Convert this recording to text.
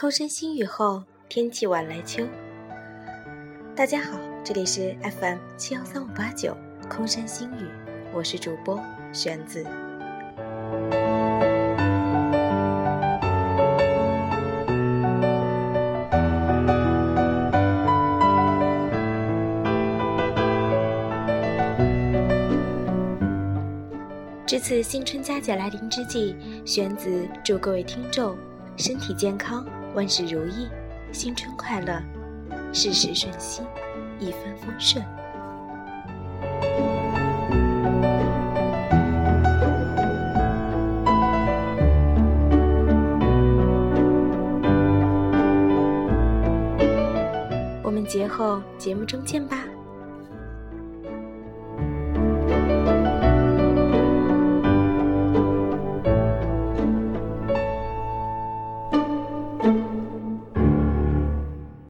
空山新雨后，天气晚来秋。大家好，这里是 FM 七幺三五八九空山新雨，我是主播玄子。值此新春佳节来临之际，玄子祝各位听众身体健康，万事如意，新春快乐，事事顺心，一帆风顺。我们节后节目中见吧。